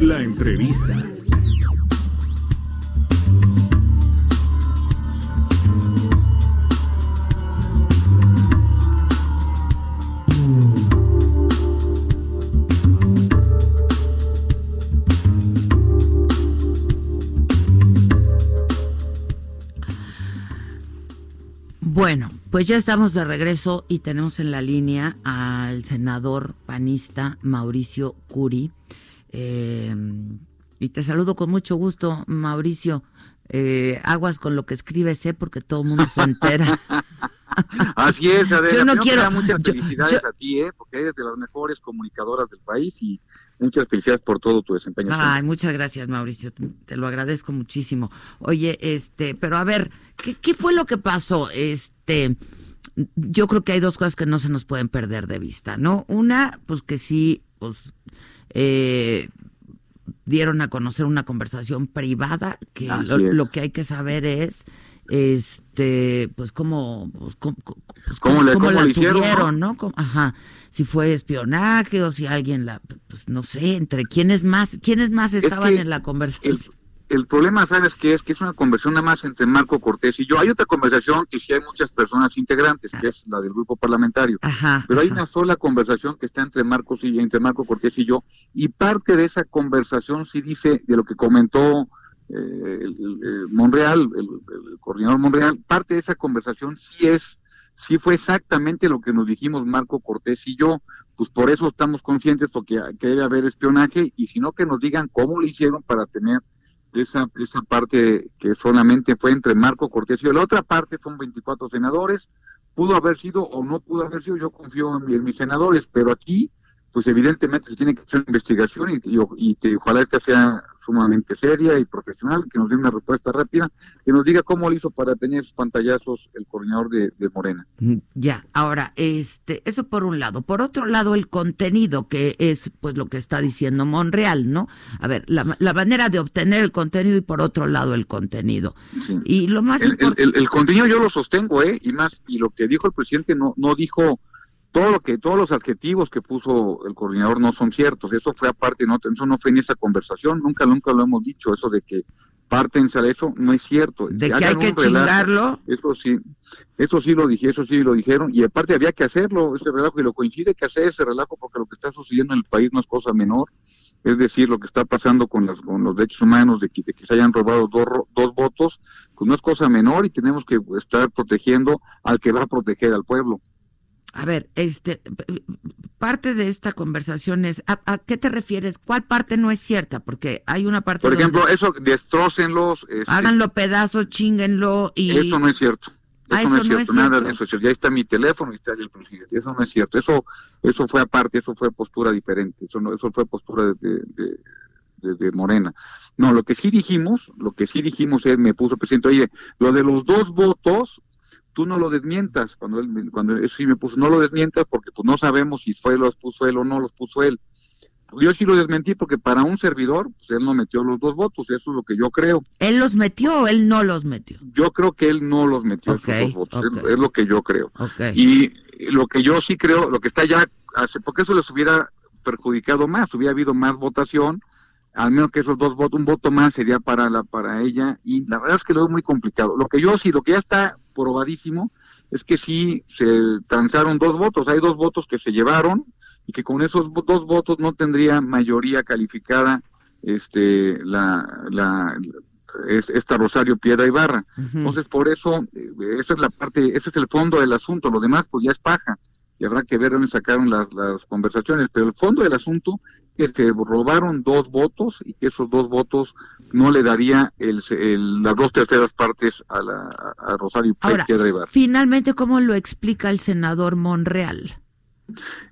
La entrevista. Bueno, pues ya estamos de regreso y tenemos en la línea al senador panista Mauricio Curi. Eh, y te saludo con mucho gusto, Mauricio. Eh, aguas con lo que escribes, ¿eh? porque todo el mundo se entera. Así es, Adela. Yo no Primero quiero- Muchas yo- felicidades yo- a ti, ¿eh? porque eres de las mejores comunicadoras del país y muchas felicidades por todo tu desempeño. Ay, muchas gracias, Mauricio. Te lo agradezco muchísimo. Oye, este, pero a ver, ¿qué, qué fue lo que pasó? Este, yo creo que hay dos cosas que no se nos pueden perder de vista, ¿no? Una, pues que sí, pues, eh, dieron a conocer una conversación privada que lo, que hay que saber es este pues cómo pues, cómo, pues, ¿Cómo le- cómo la le hicieron, tuvieron, ¿no? Cómo- ajá si fue espionaje o si alguien la pues no sé entre quiénes más quiénes más estaban que en la conversación el problema, ¿sabes qué es? Que es una conversación nada más entre Marco Cortés y yo. Hay otra conversación que sí hay muchas personas integrantes, que es la del grupo parlamentario. ajá Pero hay ajá. una sola conversación que está entre Marcos y entre Marco Cortés y yo, y parte de esa conversación sí dice de lo que comentó eh, el, Monreal, el, el coordinador Monreal, parte de esa conversación sí es, sí fue exactamente lo que nos dijimos Marco Cortés y yo, pues por eso estamos conscientes porque que debe haber espionaje y si no que nos digan cómo lo hicieron para tener esa, esa parte que solamente fue entre Marco Cortés y. La otra parte son 24 senadores, pudo haber sido o no pudo haber sido, yo confío en, mi- en mis senadores, pero aquí, pues evidentemente se tiene que hacer una investigación y, y, y que ojalá esta sea sumamente seria y profesional, que nos dé una respuesta rápida, que nos diga cómo lo hizo para tener sus pantallazos el coordinador de, de Morena. Ya, ahora, este, eso por un lado. Por otro lado, el contenido, que es pues lo que está diciendo Monreal, ¿no? A ver, la, la manera de obtener el contenido y por otro lado el contenido. Sí. Y lo más El, el- el contenido yo lo sostengo, ¿eh? Y más, y lo que dijo el presidente no, no dijo todo lo que, todos los adjetivos que puso el coordinador no son ciertos. Eso fue aparte, no, eso no fue en esa conversación, nunca, nunca lo hemos dicho, eso de que parten de eso no es cierto. de que hay que relajo. chingarlo. Eso sí, eso sí lo dije, eso sí lo dijeron, y aparte había que hacerlo, ese relajo, y lo coincide que hacer ese relajo porque lo que está sucediendo en el país no es cosa menor, es decir, lo que está pasando con, las, con los derechos humanos, de que, de que se hayan robado dos, dos votos, pues no es cosa menor y tenemos que estar protegiendo al que va a proteger al pueblo. A ver, este, parte de esta conversación es, ¿a, a qué te refieres? ¿Cuál parte no es cierta? Porque hay una parte Por donde ejemplo, eso, destrócenlos, este, háganlo pedazos, chinguenlo y... eso no es cierto. Eso, Ah, no eso es no cierto, es nada cierto. de eso. Ya está mi teléfono y está el presidente. Eso no es cierto. Eso, eso fue aparte, eso fue postura diferente. Eso no, eso fue postura de, de, de- de Morena. No, lo que sí dijimos, lo que sí dijimos es, me puso el presidente, oye, lo de los dos votos, tú no lo desmientas. Cuando él, cuando eso sí me puso, no lo desmientas porque pues no sabemos si fue los puso él o no los puso él. Yo sí lo desmentí porque para un servidor, pues él no metió los dos votos, eso es lo que yo creo. ¿Él los metió o él no los metió? Yo creo que él no los metió Ok, esos dos votos, es- lo que yo creo. Y lo que yo sí creo, lo que está ya, hace, porque eso les hubiera perjudicado más, hubiera habido más votación, al menos que esos dos votos, un voto más sería para la para ella, y la verdad es que lo veo muy complicado. Lo que yo sí, lo que ya está probadísimo, es que sí se transaron dos votos, hay dos votos que se llevaron, y que con esos dos votos no tendría mayoría calificada este la, la es- esta Rosario Piedra Ibarra. Ujú. Entonces, por eso, eh, esa es la parte, ese es el fondo del asunto, lo demás pues ya es paja, y habrá que ver dónde sacaron las, las conversaciones, pero el fondo del asunto es que robaron dos votos y que esos dos votos no le daría el, el- las dos terceras partes a, la, a Rosario Ahora, Piedra Ibarra. finalmente, ¿cómo lo explica el senador Monreal?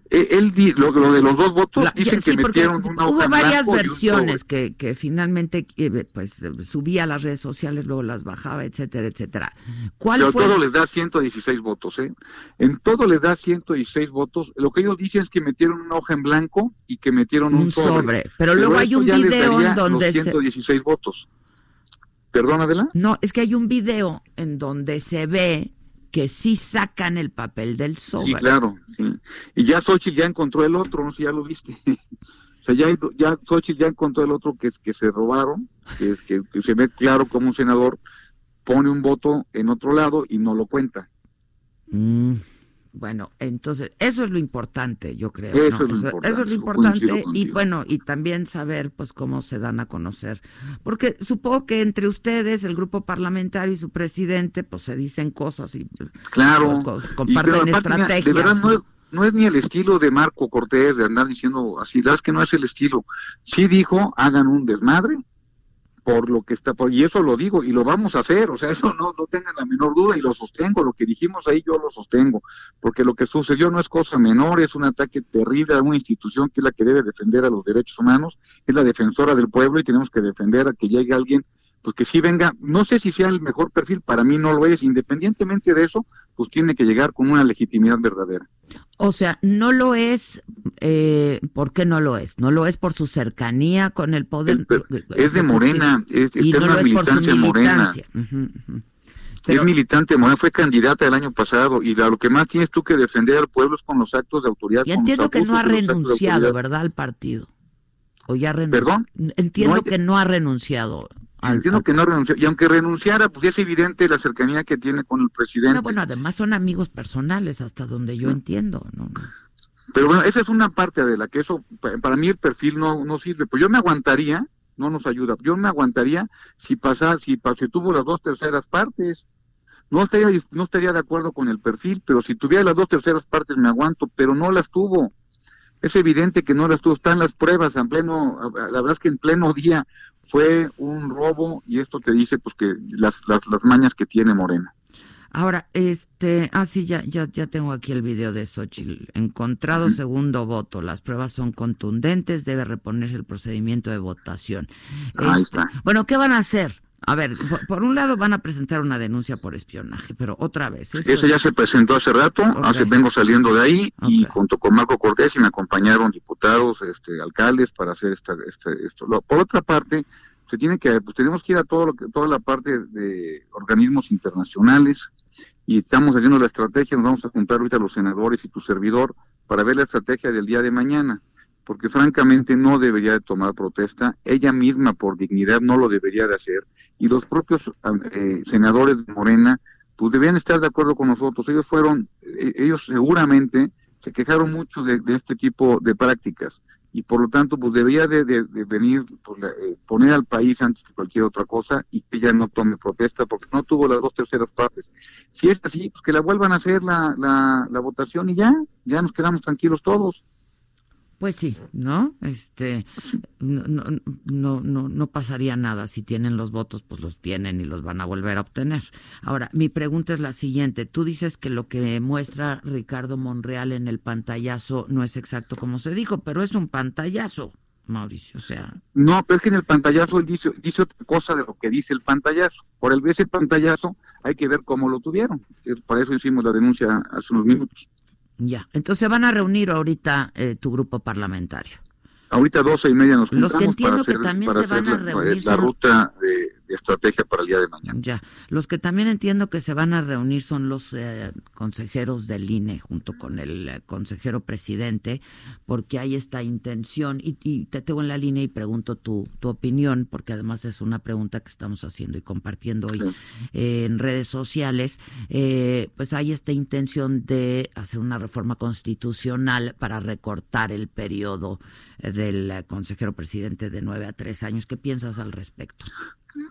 Eh, él lo, lo, de los dos votos dicen que metieron una hubo varias versiones que, que finalmente eh, pues subía a las redes sociales luego las bajaba etcétera etcétera. ¿cuál pero todo les da 116 votos eh en todo les da 116 votos. Lo que ellos dicen es que metieron una hoja en blanco y que metieron un, sobre. pero, luego hay un video en donde 116 votos. Perdón Adela no es que hay un video en donde se ve que sí sacan el papel del sobre. Sí, claro, sí. Y ya Xochitl ya encontró el otro, no sé si ya lo viste. o sea, ya, ya Xochitl ya encontró el otro que, que se robaron, que, que, que se ve claro como un senador pone un voto en otro lado y no lo cuenta. Mm. Bueno, entonces, eso es lo importante, yo creo. Eso, es, lo importante, y bueno, y también saber pues cómo se dan a conocer. Porque supongo que entre ustedes, el grupo parlamentario y su presidente, pues se dicen cosas y claro, pues, comparten estrategias. de verdad no es, no es, ni el estilo de Marco Cortés de andar diciendo así, es que no es el estilo. Sí dijo, hagan un desmadre, por lo que está por y eso lo digo y lo vamos a hacer o sea eso no no tengan la menor duda y lo sostengo lo que dijimos ahí yo lo sostengo porque lo que sucedió no es cosa menor es un ataque terrible a una institución que es la que debe defender a los derechos humanos es la defensora del pueblo y tenemos que defender a que llegue alguien pues que sí venga, no sé si sea el mejor perfil, para mí no lo es, independientemente de eso, pues tiene que llegar con una legitimidad verdadera. O sea, no lo es, eh, ¿por qué no lo es? No lo es por su cercanía con el poder. es de Morena, es, y no lo es por su militancia. Es militante, Morena fue candidata el año pasado y lo que más tienes tú que defender al pueblo es con los actos de autoridad. Y entiendo que no ha renunciado, ¿verdad, al partido? ¿O ya renunció? ¿Perdón? Entiendo que no ha renunciado. Entiendo que no renunció. Y aunque renunciara, pues es evidente la cercanía que tiene con el presidente. bueno, además son amigos personales, hasta donde yo entiendo. ¿no? Pero bueno, esa es una parte de la que eso, para mí el perfil no, no sirve. Pues yo me aguantaría, no nos ayuda, yo me aguantaría si pasara, si, si tuvo las dos terceras partes. No estaría, no estaría de acuerdo con el perfil, pero si tuviera las dos terceras partes me aguanto, pero no las tuvo. Es evidente que no las tuvo, están las pruebas en pleno, la verdad es que en pleno día fue un robo y esto te dice pues que las, las, las mañas que tiene Morena. Ahora, este, ah, sí, ya, ya, ya tengo aquí el video de Xochitl. Encontrado segundo voto, las pruebas son contundentes, debe reponerse el procedimiento de votación. Ahí este, está. Bueno, ¿qué van a hacer? A ver, por, un lado van a presentar una denuncia por espionaje, pero otra vez. Esa ya se presentó hace rato, hace vengo saliendo de ahí y junto con Marco Cortés y me acompañaron diputados, este, alcaldes para hacer esta, esto. Por otra parte, se tiene que, pues tenemos que ir a todo lo que, toda la parte de organismos internacionales y estamos haciendo la estrategia, nos vamos a juntar ahorita los senadores y tu servidor para ver la estrategia del día de mañana porque francamente no debería de tomar protesta, ella misma por dignidad no lo debería de hacer, y los propios eh, senadores de Morena, pues debían estar de acuerdo con nosotros, ellos fueron, eh, ellos seguramente se quejaron mucho de, este tipo de prácticas, y por lo tanto pues debería de, venir, pues, eh, poner al país antes que cualquier otra cosa, y que ella no tome protesta, porque no tuvo las dos terceras partes. Si es así, pues que la vuelvan a hacer la, la, la votación y ya, ya nos quedamos tranquilos todos. Pues sí, ¿no? Este, no, no, no, pasaría nada. Si tienen los votos, pues los tienen y los van a volver a obtener. Ahora, mi pregunta es la siguiente. Tú dices que lo que muestra Ricardo Monreal en el pantallazo no es exacto como se dijo, pero es un pantallazo, Mauricio. O sea. No, pero es que en el pantallazo él dice, otra cosa de lo que dice el pantallazo. Por el ese pantallazo hay que ver cómo lo tuvieron. Para eso hicimos la denuncia hace unos minutos. Ya, entonces van a reunir ahorita eh, tu grupo parlamentario. Ahorita doce y media nos juntamos Los que entiendo que también se van a reunir. La, ruta estrategia para el día de mañana. Ya, los que también entiendo que se van a reunir son los eh, consejeros del INE junto con el eh, consejero presidente, porque hay esta intención, y, te tengo en la línea y pregunto tu, tu opinión, porque además es una pregunta que estamos haciendo y compartiendo hoy en redes sociales, pues hay esta intención de hacer una reforma constitucional para recortar el periodo del eh, consejero presidente de nueve a tres años. ¿Qué piensas al respecto?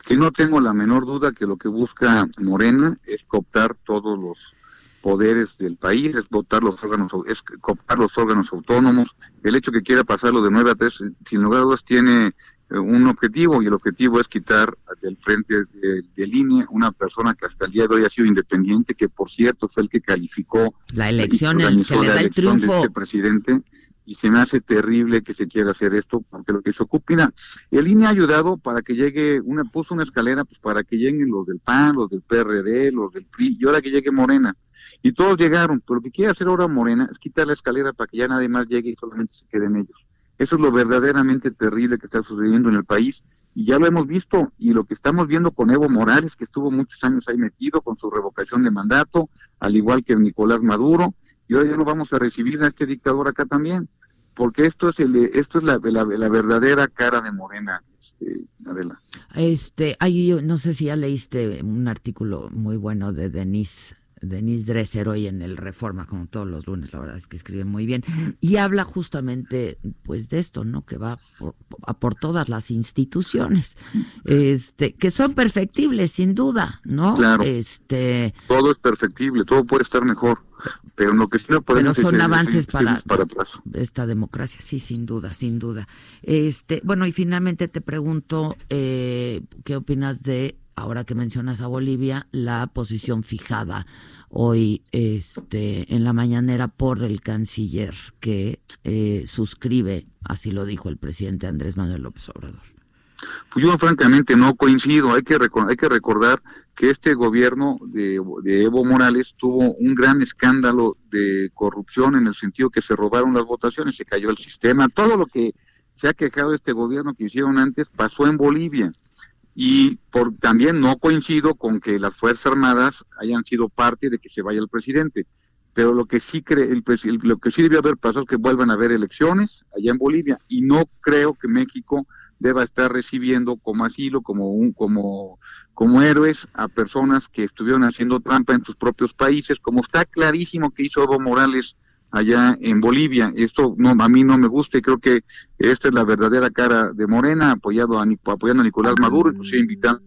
Que no tengo la menor duda que lo que busca Morena es cooptar todos los poderes del país, es votar los órganos, es cooptar los órganos autónomos. El hecho que quiera pasarlo de nueve a tres, sin lugar a dudas, tiene eh, un objetivo y el objetivo es quitar del frente de, línea una persona que hasta el día de hoy ha sido independiente, que por cierto fue el que calificó la elección, el que le da el triunfo. De este presidente y se me hace terrible que se quiera hacer esto porque lo que se ocupa, el INE ha ayudado para que llegue, una puso una escalera pues para que lleguen los del PAN, los del PRD, los del PRI y ahora que llegue Morena. Y todos llegaron, pero lo que quiere hacer ahora Morena es quitar la escalera para que ya nadie más llegue y solamente se queden ellos. Eso es lo verdaderamente terrible que está sucediendo en el país y ya lo hemos visto y lo que estamos viendo con Evo Morales, que estuvo muchos años ahí metido con su revocación de mandato, al igual que Nicolás Maduro, y ahora ya lo vamos a recibir a este dictador acá también, porque esto es el, esto es la, la, verdadera cara de Morena. Este, Adela. Este, hay, no sé si ya leíste un artículo muy bueno de Denise Denise Dresser hoy en el Reforma, como todos los lunes, la verdad es que escribe muy bien, y habla justamente pues de esto, ¿no? Que va por, a por todas las instituciones, este, que son perfectibles, sin duda, ¿no? Claro. Este, todo es perfectible, todo puede estar mejor, pero lo que sí no podemos Pero son avances para, esta democracia, sí, sin duda, sin duda. Este, bueno, y finalmente te pregunto, eh, ¿qué opinas de ahora que mencionas a Bolivia, la posición fijada hoy este, en la mañanera por el canciller que eh, suscribe, así lo dijo el presidente Andrés Manuel López Obrador. Pues yo francamente no coincido, hay que, hay que recordar que este gobierno de, de, Evo Morales tuvo un gran escándalo de corrupción en el sentido que se robaron las votaciones, se cayó el sistema, todo lo que se ha quejado este gobierno que hicieron antes pasó en Bolivia y por, también no coincido con que las Fuerzas Armadas hayan sido parte de que se vaya el presidente. Pero lo que sí cree, el, lo que sí debió haber pasado es que vuelvan a haber elecciones allá en Bolivia y no creo que México deba estar recibiendo como asilo, como un, como, como héroes a personas que estuvieron haciendo trampa en sus propios países, como está clarísimo que hizo Evo Morales allá en Bolivia. Esto no, a mí no me gusta y creo que esta es la verdadera cara de Morena, apoyado a, apoyando a Nicolás Maduro, inclusive invitando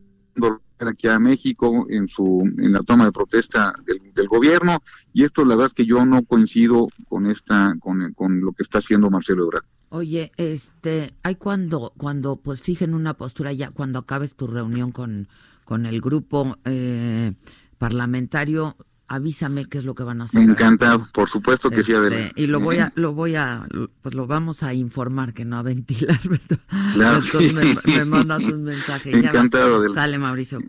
aquí a México en su en la toma de protesta del, gobierno y esto la verdad es que yo no coincido con esta con, con lo que está haciendo Marcelo Ebrard. Oye, este, hay cuando cuando pues fijen una postura ya cuando acabes tu reunión con con el grupo eh, parlamentario avísame qué es lo que van a hacer. Encantado, por supuesto que sí, este, Y lo voy a, lo voy a, pues lo vamos a informar, que no a ventilar. Claro. Entonces me, mandas un mensaje. Encantado. Sale Mauricio